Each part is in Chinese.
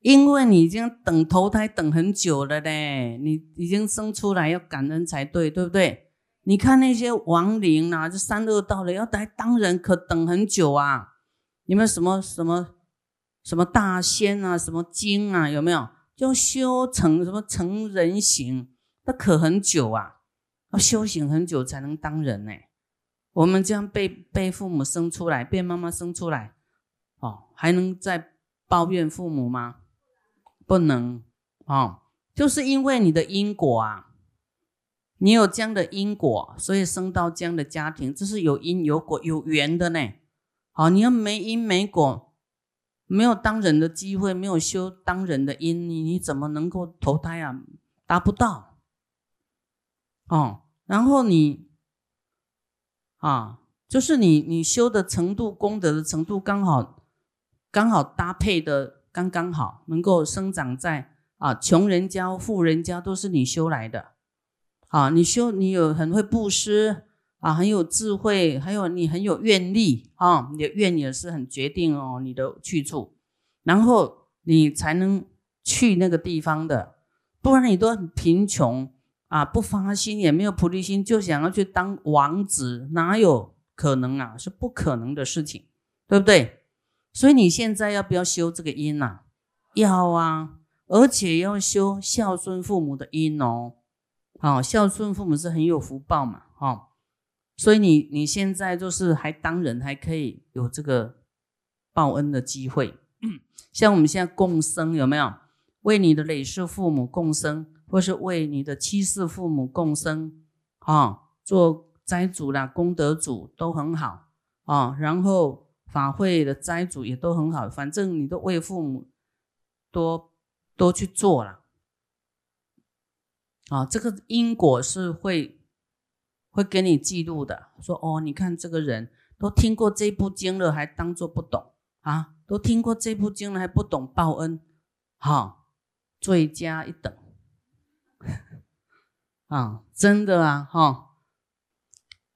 因为你已经等投胎等很久了嘞，你已经生出来要感恩才对，对不对？你看那些亡灵啊，这三恶道的要来当人，可等很久啊。有没有什么什么什么大仙啊，什么精啊？有没有？就修成什么成人形，那可很久啊，要修行很久才能当人呢。我们这样被被父母生出来，被妈妈生出来，哦，还能再抱怨父母吗？不能哦，就是因为你的因果啊，你有这样的因果，所以生到这样的家庭，这是有因有果有缘的呢。好，你要没因没果，没有当人的机会，没有修当人的因，你你怎么能够投胎啊？达不到哦。然后你啊，就是你你修的程度、功德的程度，刚好刚好搭配的。刚刚好能够生长在啊，穷人家、富人家都是你修来的，啊，你修你有很会布施啊，很有智慧，还有你很有愿力啊，你的愿也是很决定哦，你的去处，然后你才能去那个地方的，不然你都很贫穷啊，不发心也没有菩提心，就想要去当王子，哪有可能啊？是不可能的事情，对不对？所以你现在要不要修这个因呐？要啊，而且要修孝顺父母的因哦。好，孝顺父母是很有福报嘛，哈。所以你你现在就是还当人，还可以有这个报恩的机会。像我们现在共生有没有？为你的累世父母共生，或是为你的七世父母共生，啊，做斋主啦、功德主都很好啊。然后。法会的斋主也都很好，反正你都为父母多多去做了啊，这个因果是会会给你记录的。说哦，你看这个人都听过这部经了，还当做不懂啊？都听过这部经了，还不懂报恩，哈，罪加一等 啊！真的啊，哈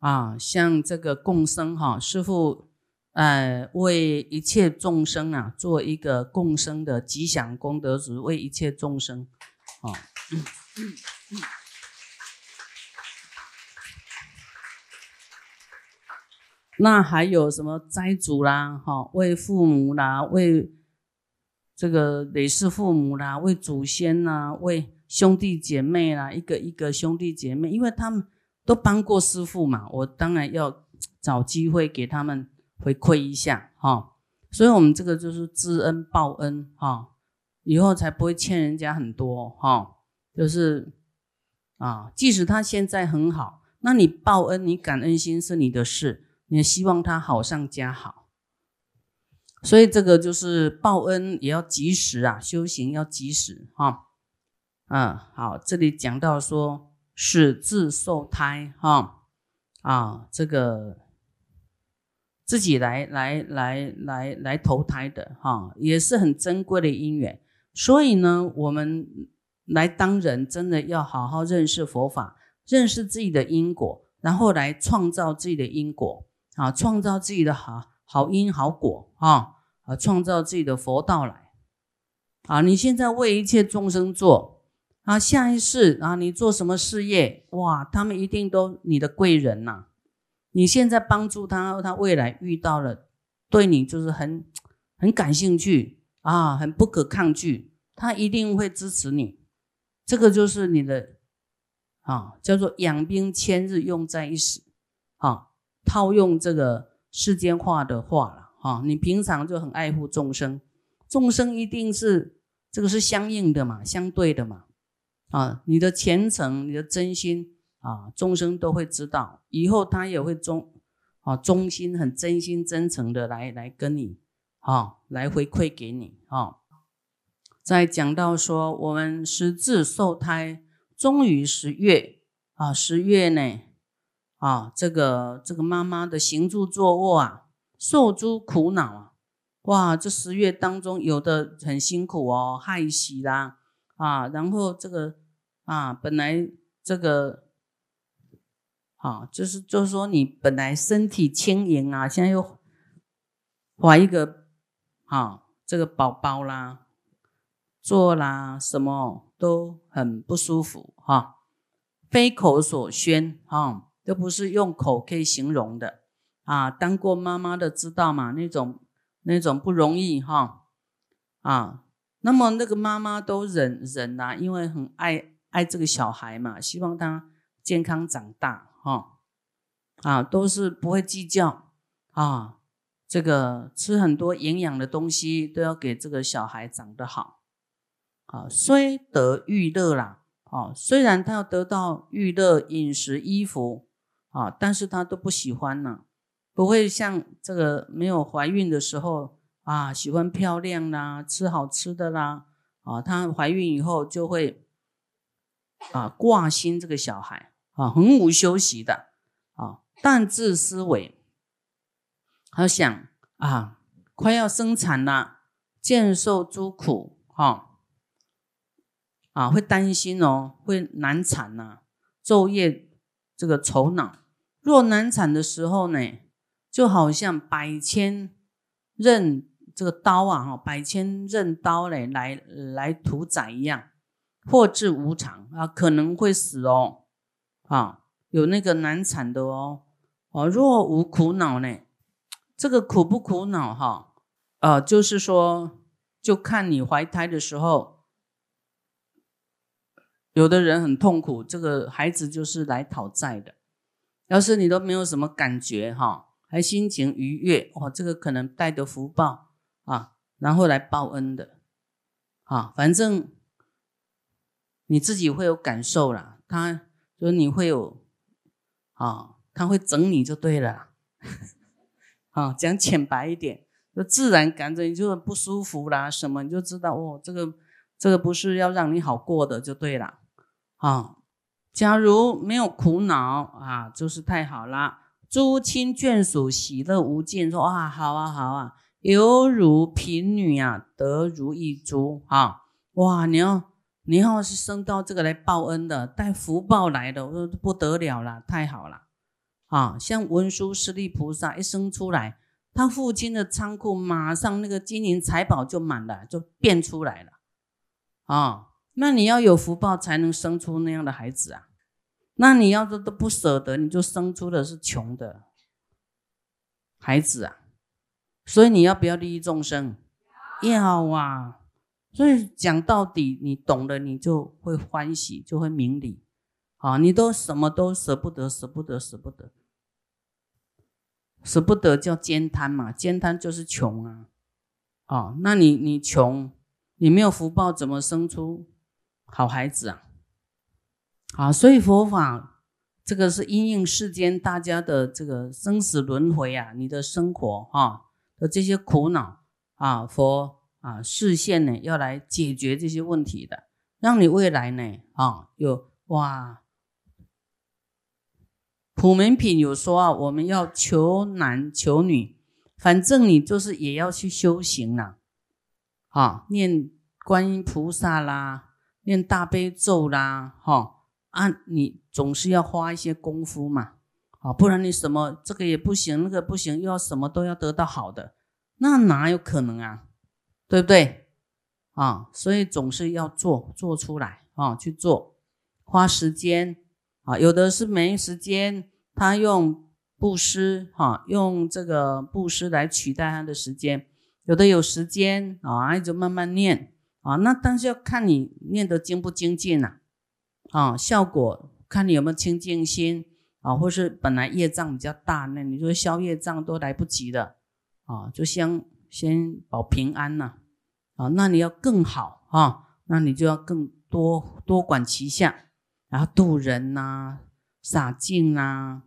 啊，像这个共生哈，师傅。呃，为一切众生啊，做一个共生的吉祥功德主，为一切众生，啊，那还有什么斋主啦，哈，为父母啦，为这个累世父母啦，为祖先呐，为兄弟姐妹啦，一个一个兄弟姐妹，因为他们都帮过师傅嘛，我当然要找机会给他们。回馈一下哈，所以我们这个就是知恩报恩哈，以后才不会欠人家很多哈。就是啊，即使他现在很好，那你报恩，你感恩心是你的事，你希望他好上加好。所以这个就是报恩也要及时啊，修行要及时哈。嗯，好，这里讲到说始自受胎哈啊，这个。自己来来来来来投胎的哈，也是很珍贵的因缘。所以呢，我们来当人，真的要好好认识佛法，认识自己的因果，然后来创造自己的因果啊，创造自己的好好因好果啊啊，创造自己的佛道来啊。你现在为一切众生做啊，下一世啊，你做什么事业哇，他们一定都你的贵人呐。你现在帮助他，他未来遇到了，对你就是很很感兴趣啊，很不可抗拒，他一定会支持你。这个就是你的啊，叫做养兵千日，用在一时。啊，套用这个世间话的话了啊，你平常就很爱护众生，众生一定是这个是相应的嘛，相对的嘛。啊，你的虔诚，你的真心。啊，众生都会知道，以后他也会忠啊，忠心很真心真诚的来来跟你啊，来回馈给你啊。再讲到说，我们十字受胎，终于十月啊，十月呢啊，这个这个妈妈的行住坐卧啊，受诸苦恼啊，哇，这十月当中有的很辛苦哦，害喜啦啊，然后这个啊，本来这个。啊，就是就是说，你本来身体轻盈啊，现在又怀一个啊这个宝宝啦，做啦，什么都很不舒服哈，非口所宣哈，都不是用口可以形容的啊。当过妈妈的知道嘛，那种那种不容易哈啊。那么那个妈妈都忍忍呐，因为很爱爱这个小孩嘛，希望他健康长大哈啊，都是不会计较啊。这个吃很多营养的东西，都要给这个小孩长得好啊。虽得欲乐啦，啊，虽然他要得到欲乐、饮食、衣服啊，但是他都不喜欢呢，不会像这个没有怀孕的时候啊，喜欢漂亮啦，吃好吃的啦，啊，她怀孕以后就会啊挂心这个小孩啊，很无休息的啊，但自思维。他想啊，快要生产了，见受诸苦，哈，啊，会担心哦，会难产呐，昼夜这个愁恼。若难产的时候呢，就好像百千刃这个刀啊，哈，百千刃刀嘞，来来屠宰一样，祸至无常啊，可能会死哦，啊，有那个难产的哦，哦，若无苦恼呢？这个苦不苦恼哈？呃，就是说，就看你怀胎的时候，有的人很痛苦，这个孩子就是来讨债的。要是你都没有什么感觉哈，还心情愉悦，哇，这个可能带的福报啊，然后来报恩的啊。反正你自己会有感受啦，他就是你会有啊，他会整你就对了。啊，讲浅白一点，就自然感觉你就不舒服啦，什么你就知道哦，这个这个不是要让你好过的就对了。啊，假如没有苦恼啊，就是太好了。诸亲眷属喜乐无尽，说啊好啊好啊，犹如贫女啊得如意珠啊，哇，你要你要是生到这个来报恩的，带福报来的，我说不得了了，太好了。啊，像文殊师利菩萨一生出来，他父亲的仓库马上那个金银财宝就满了，就变出来了。啊，那你要有福报才能生出那样的孩子啊。那你要是都不舍得，你就生出的是穷的孩子啊。所以你要不要利益众生？要啊。所以讲到底，你懂了，你就会欢喜，就会明理。啊，你都什么都舍不得，舍不得，舍不得。舍不得叫兼贪嘛，兼贪就是穷啊，哦，那你你穷，你没有福报，怎么生出好孩子啊？啊，所以佛法这个是因应世间大家的这个生死轮回啊，你的生活哈的这些苦恼啊，佛啊视线呢要来解决这些问题的，让你未来呢啊有哇。普门品有说啊，我们要求男求女，反正你就是也要去修行啦，啊，念观音菩萨啦，念大悲咒啦，哈啊，你总是要花一些功夫嘛，啊，不然你什么这个也不行，那个不行，又要什么都要得到好的，那哪有可能啊？对不对？啊，所以总是要做做出来啊，去做，花时间。啊，有的是没时间，他用布施，哈，用这个布施来取代他的时间；有的有时间啊，就慢慢念啊。那但是要看你念得精不精进呐，啊，效果看你有没有清净心啊，或是本来业障比较大，那你说消业障都来不及的啊，就先先保平安呐，啊那你要更好啊，那你就要更多多管齐下。然后度人呐，洒净呐，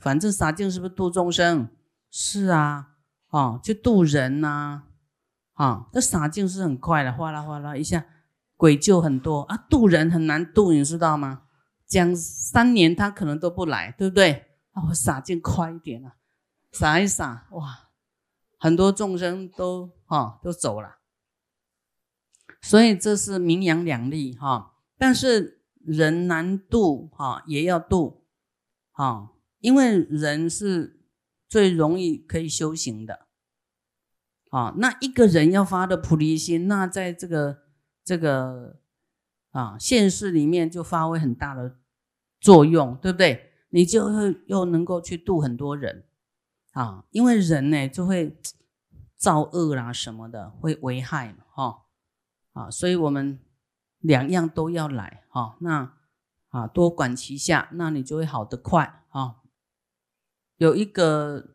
反正洒净是不是度众生？是啊，哦，就度人呐，啊，这洒净是很快的，哗啦哗啦一下，鬼就很多啊。度人很难度，你知道吗？讲三年他可能都不来，对不对？啊，我洒净快一点啊，洒一洒，哇，很多众生都哈都走了，所以这是名扬两利哈，但是。人难度哈，也要度，哈，因为人是最容易可以修行的，啊，那一个人要发的菩提心，那在这个这个啊现实里面就发挥很大的作用，对不对？你就会又能够去度很多人啊，因为人呢就会 造恶啦什么的，会危害哈。啊，所以我们两样都要来哈，那啊多管齐下，那你就会好得快啊。有一个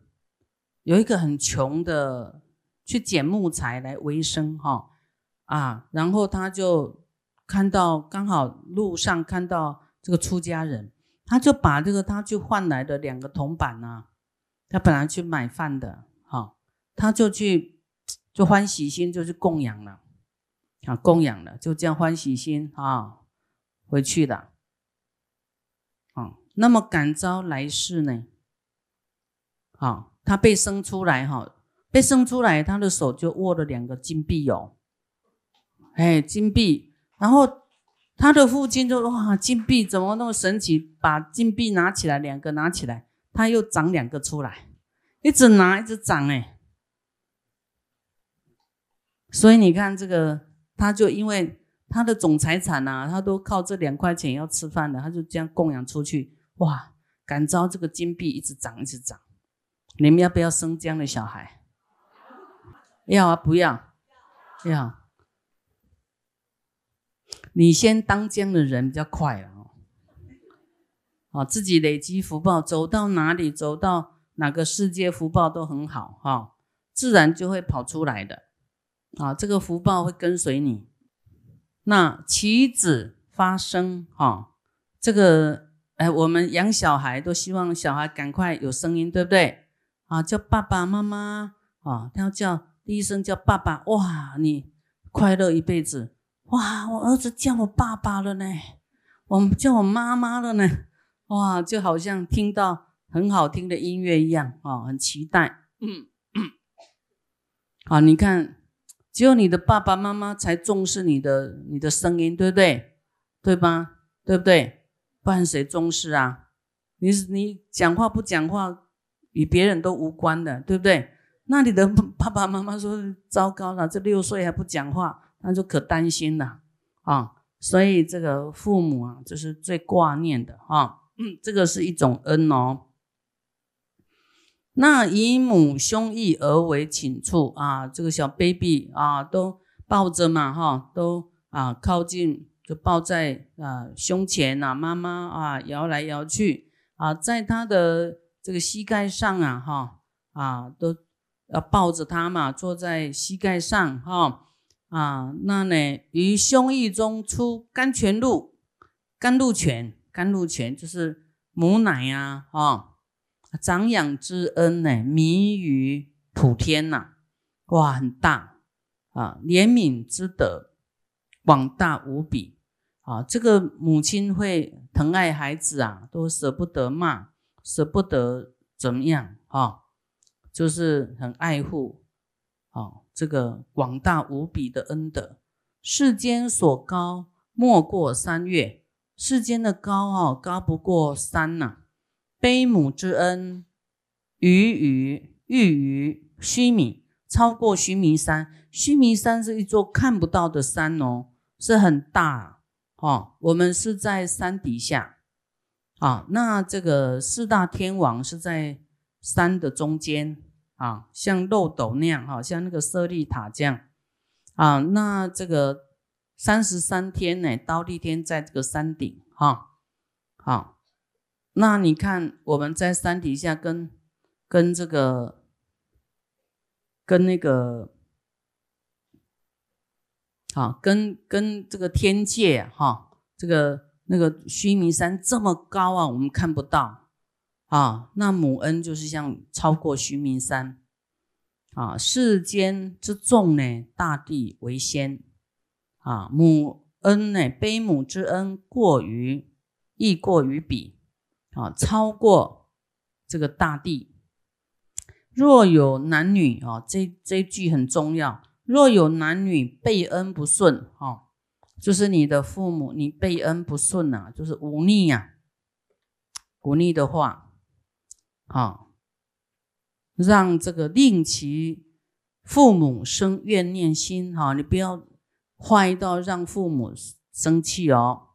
有一个很穷的去捡木材来维生哈啊，然后他就看到刚好路上看到这个出家人。他就把这个他去换来的两个铜板呐，他本来去买饭的，哈，他就去就欢喜心就去供养了，啊，供养了，就这样欢喜心啊回去的，啊，那么感召来世呢，啊，他被生出来哈，被生出来，他的手就握了两个金币哦，哎，金币，然后。他的父亲就哇，金币怎么那么神奇？把金币拿起来，两个拿起来，他又长两个出来，一直拿一直长哎。所以你看这个，他就因为他的总财产呐，他都靠这两块钱要吃饭的，他就这样供养出去，哇，感召这个金币一直涨一直涨。你们要不要生这样的小孩？要啊，不要？要。你先当这样的人比较快了哦，啊，自己累积福报，走到哪里，走到哪个世界，福报都很好哈，自然就会跑出来的，啊，这个福报会跟随你。那起子发声哈，这个哎，我们养小孩都希望小孩赶快有声音，对不对？啊，叫爸爸妈妈啊，他要叫第一声叫爸爸，哇，你快乐一辈子。哇，我儿子叫我爸爸了呢，我叫我妈妈了呢，哇，就好像听到很好听的音乐一样啊，很期待。嗯，好，你看，只有你的爸爸妈妈才重视你的你的声音，对不对？对吧？对不对？不然谁重视啊？你你讲话不讲话，与别人都无关的，对不对？那你的爸爸妈妈说糟糕了，这六岁还不讲话。那就可担心了啊，所以这个父母啊，就是最挂念的啊。嗯，这个是一种恩哦。那以母胸臆而为寝处啊，这个小 baby 啊，都抱着嘛哈，都啊靠近，就抱在啊胸前呐，妈妈啊摇来摇去啊，在他的这个膝盖上啊哈啊，都要抱着他嘛，坐在膝盖上哈。啊，那呢？于胸臆中出甘泉露，甘露泉，甘露泉就是母奶呀，啊，长养之恩呢，弥于普天呐，哇，很大啊，怜悯之德广大无比啊，这个母亲会疼爱孩子啊，都舍不得骂，舍不得怎么样啊，就是很爱护，啊。这个广大无比的恩德，世间所高莫过三月，世间的高哦，高不过三呐。悲母之恩，于于欲于须弥，超过须弥山。须弥山是一座看不到的山哦，是很大哦。我们是在山底下啊，那这个四大天王是在山的中间。啊，像漏斗那样，哈，像那个舍利塔这样，啊，那这个三十三天呢，刀立天在这个山顶，哈，好，那你看我们在山底下跟跟这个跟那个，好，跟跟这个天界，哈，这个那个须弥山这么高啊，我们看不到。啊，那母恩就是像超过须弥山啊，世间之众呢，大地为先啊，母恩呢，悲母之恩过于，亦过于彼啊，超过这个大地。若有男女啊，这这句很重要。若有男女背恩不顺啊，就是你的父母你背恩不顺呐，就是忤逆呀，忤逆的话。啊，让这个令其父母生怨念心哈，你不要坏到让父母生气哦，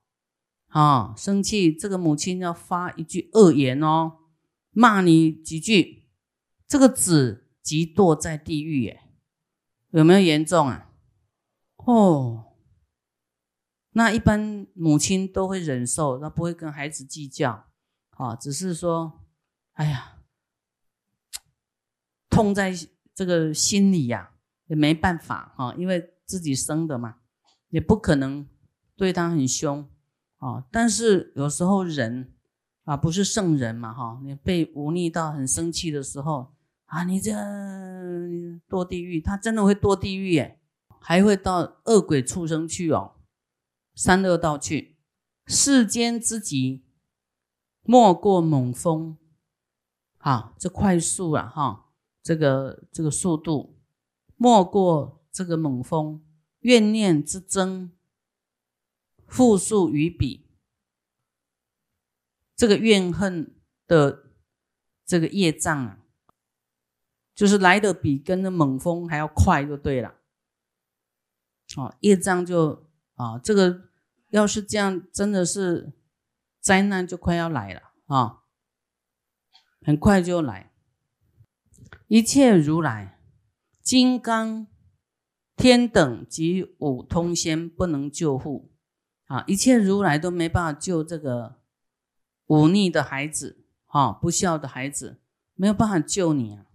啊，生气，这个母亲要发一句恶言哦，骂你几句，这个子即堕在地狱耶，有没有严重啊？哦，那一般母亲都会忍受，那不会跟孩子计较，啊，只是说，哎呀，痛在这个心里呀，也没办法哈，因为。自己生的嘛，也不可能对他很凶啊。但是有时候人啊，不是圣人嘛哈，你被忤逆到很生气的时候啊，你这堕地狱，他真的会堕地狱耶，还会到恶鬼畜生去哦，三恶道去。世间之极，莫过猛风。好，这快速啊哈，这个这个速度莫过。这个猛风，怨念之争，复数于彼。这个怨恨的这个业障啊，就是来的比跟那猛风还要快，就对了。哦，业障就啊，这个要是这样，真的是灾难就快要来了啊，很快就来。一切如来金刚。天等及五通仙不能救护，啊，一切如来都没办法救这个忤逆的孩子，哈，不孝的孩子没有办法救你啊，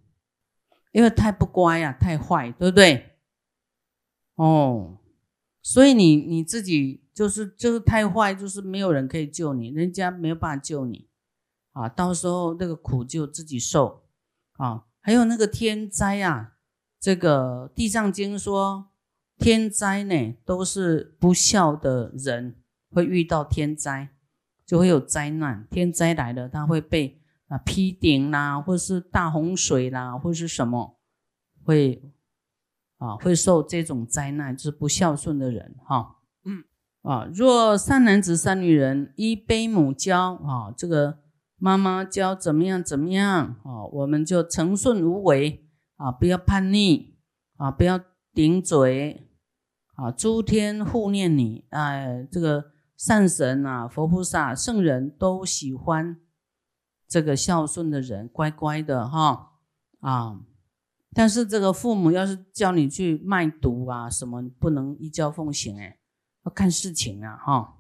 因为太不乖呀，太坏，对不对？哦，所以你你自己就是就是太坏，就是没有人可以救你，人家没有办法救你，啊，到时候那个苦就自己受，啊，还有那个天灾啊。这个《地藏经》说，天灾呢都是不孝的人会遇到天灾，就会有灾难。天灾来了，他会被啊劈顶啦，或是大洪水啦，或是什么，会啊会受这种灾难，就是不孝顺的人哈。嗯啊，若善男子、善女人依悲母教啊，这个妈妈教怎么样怎么样啊，我们就诚顺无为。啊，不要叛逆啊，不要顶嘴啊！诸天护念你，哎，这个善神啊，佛菩萨、圣人都喜欢这个孝顺的人，乖乖的哈啊！但是这个父母要是叫你去卖毒啊，什么不能依教奉行哎，要看事情啊哈，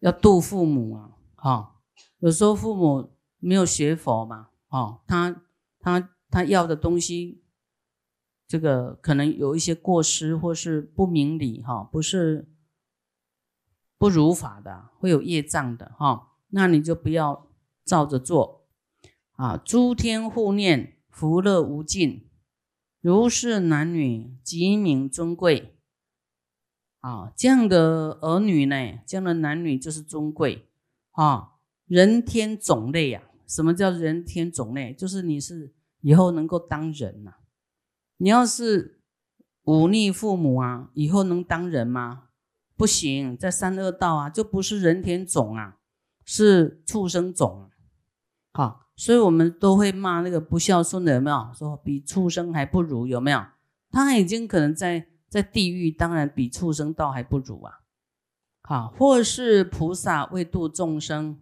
要度父母啊哈。有时候父母没有学佛嘛，哦，他他。他要的东西，这个可能有一些过失，或是不明理，哈，不是不如法的，会有业障的，哈，那你就不要照着做，啊，诸天护念，福乐无尽，如是男女极名尊贵，啊，这样的儿女呢，这样的男女就是尊贵，啊，人天种类呀，什么叫人天种类？就是你是。以后能够当人呐？你要是忤逆父母啊，以后能当人吗？不行，在三恶道啊，就不是人天种啊，是畜生种。好，所以我们都会骂那个不孝顺的，有没有？说比畜生还不如，有没有？他已经可能在在地狱，当然比畜生道还不如啊。好，或是菩萨为度众生。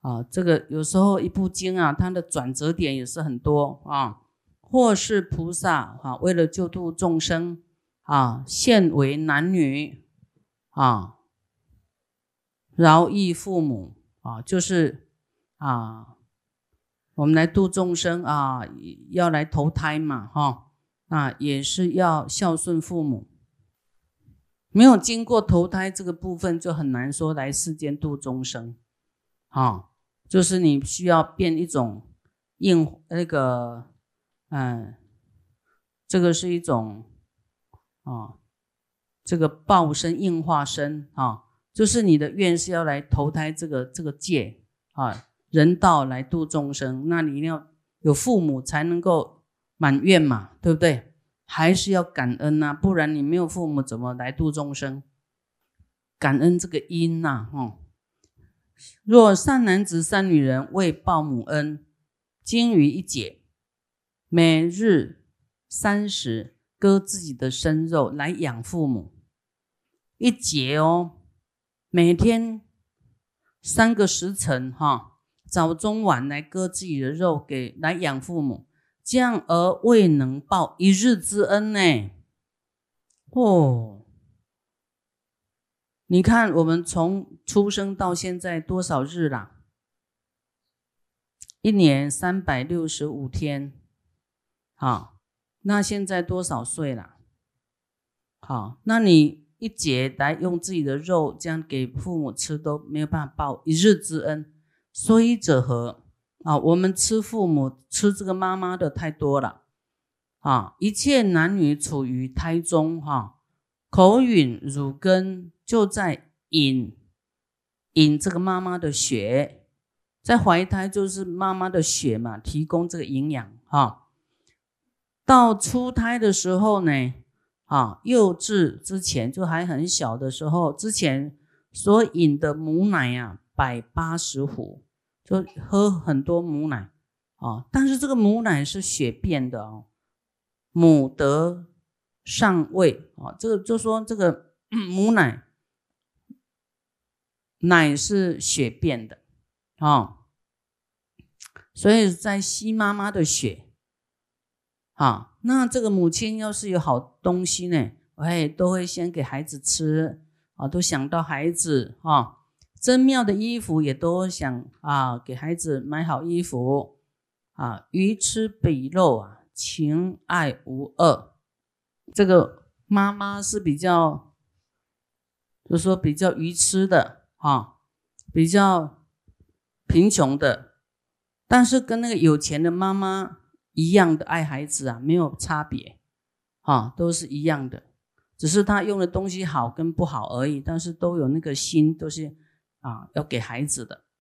啊，这个有时候一部经啊，它的转折点也是很多啊。或是菩萨啊，为了救度众生啊，现为男女啊，饶益父母啊，就是啊，我们来度众生啊，要来投胎嘛，哈，啊，也是要孝顺父母。没有经过投胎这个部分，就很难说来世间度众生，啊。就是你需要变一种应那个，嗯，这个是一种啊，这个报身硬化身啊，就是你的愿是要来投胎这个这个界啊，人道来度众生，那你一定要有父母才能够满愿嘛，对不对？还是要感恩呐，不然你没有父母怎么来度众生？感恩这个因呐，哈。若善男子、善女人为报母恩，精于一解，每日三十割自己的生肉来养父母，一节哦，每天三个时辰哈，早中晚来割自己的肉给来养父母，这样而未能报一日之恩呢？哦，你看我们从出生到现在多少日啦？一年三百六十五天，好。那现在多少岁了？好，那你一节来用自己的肉这样给父母吃都没有办法报一日之恩，所以者何？啊，我们吃父母吃这个妈妈的太多了，啊，一切男女处于胎中，哈，口吮乳根就在饮饮这个妈妈的血，在怀胎就是妈妈的血嘛，提供这个营养，哈。到出胎的时候呢，啊，幼稚之前就还很小的时候，之前所饮的母奶呀，百八十壶，就喝很多母奶啊。但是这个母奶是血变的哦，母德上位啊，这个就说这个 母奶奶是血变的啊，所以在吸妈妈的血。啊，那这个母亲要是有好东西呢，哎，都会先给孩子吃啊，都想到孩子啊，真妙的衣服也都想啊，给孩子买好衣服啊，鱼吃比肉啊，情爱无二。这个妈妈是比较，就说比较愚痴的啊，比较贫穷的，但是跟那个有钱的妈妈。一样的爱孩子啊，没有差别，啊，都是一样的，只是他用的东西好跟不好而已，但是都有那个心，都是啊要给孩子的。